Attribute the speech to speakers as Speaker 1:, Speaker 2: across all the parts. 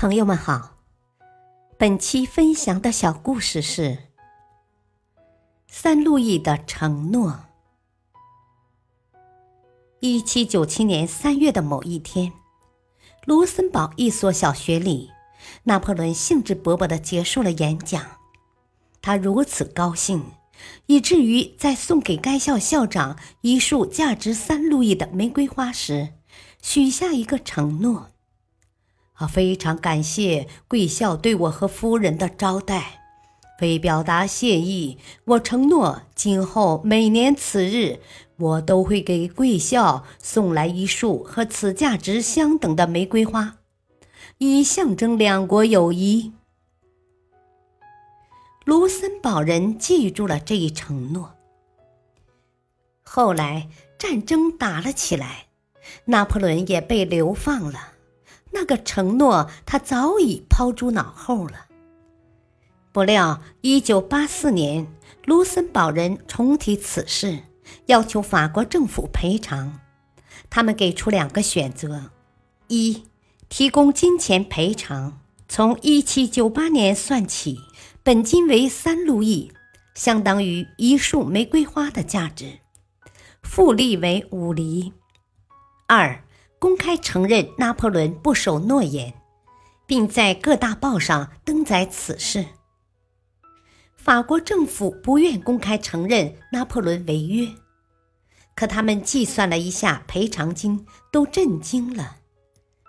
Speaker 1: 朋友们好，本期分享的小故事是三路易的承诺。一七九七年三月的某一天，卢森堡一所小学里，拿破仑兴致勃勃的结束了演讲。他如此高兴，以至于在送给该校校长一束价值三路易的玫瑰花时，许下一个承诺。我非常感谢贵校对我和夫人的招待，为表达谢意，我承诺今后每年此日，我都会给贵校送来一束和此价值相等的玫瑰花，以象征两国友谊。卢森堡人记住了这一承诺。后来战争打了起来，拿破仑也被流放了。那个承诺，他早已抛诸脑后了。不料，一九八四年，卢森堡人重提此事，要求法国政府赔偿。他们给出两个选择：一，提供金钱赔偿，从一七九八年算起，本金为三路易，相当于一束玫瑰花的价值，复利为五厘；二。公开承认拿破仑不守诺言，并在各大报上登载此事。法国政府不愿公开承认拿破仑违约，可他们计算了一下赔偿金，都震惊了。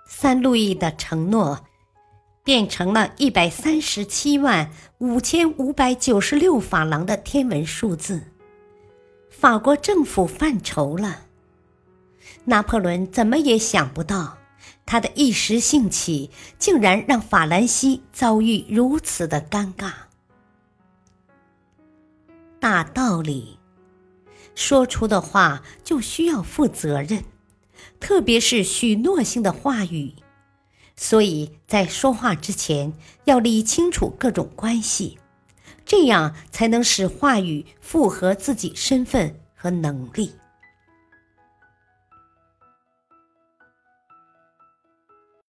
Speaker 1: 三路易的承诺变成了一百三十七万五千五百九十六法郎的天文数字，法国政府犯愁了。拿破仑怎么也想不到，他的一时兴起竟然让法兰西遭遇如此的尴尬。大道理，说出的话就需要负责任，特别是许诺性的话语，所以在说话之前要理清楚各种关系，这样才能使话语符合自己身份和能力。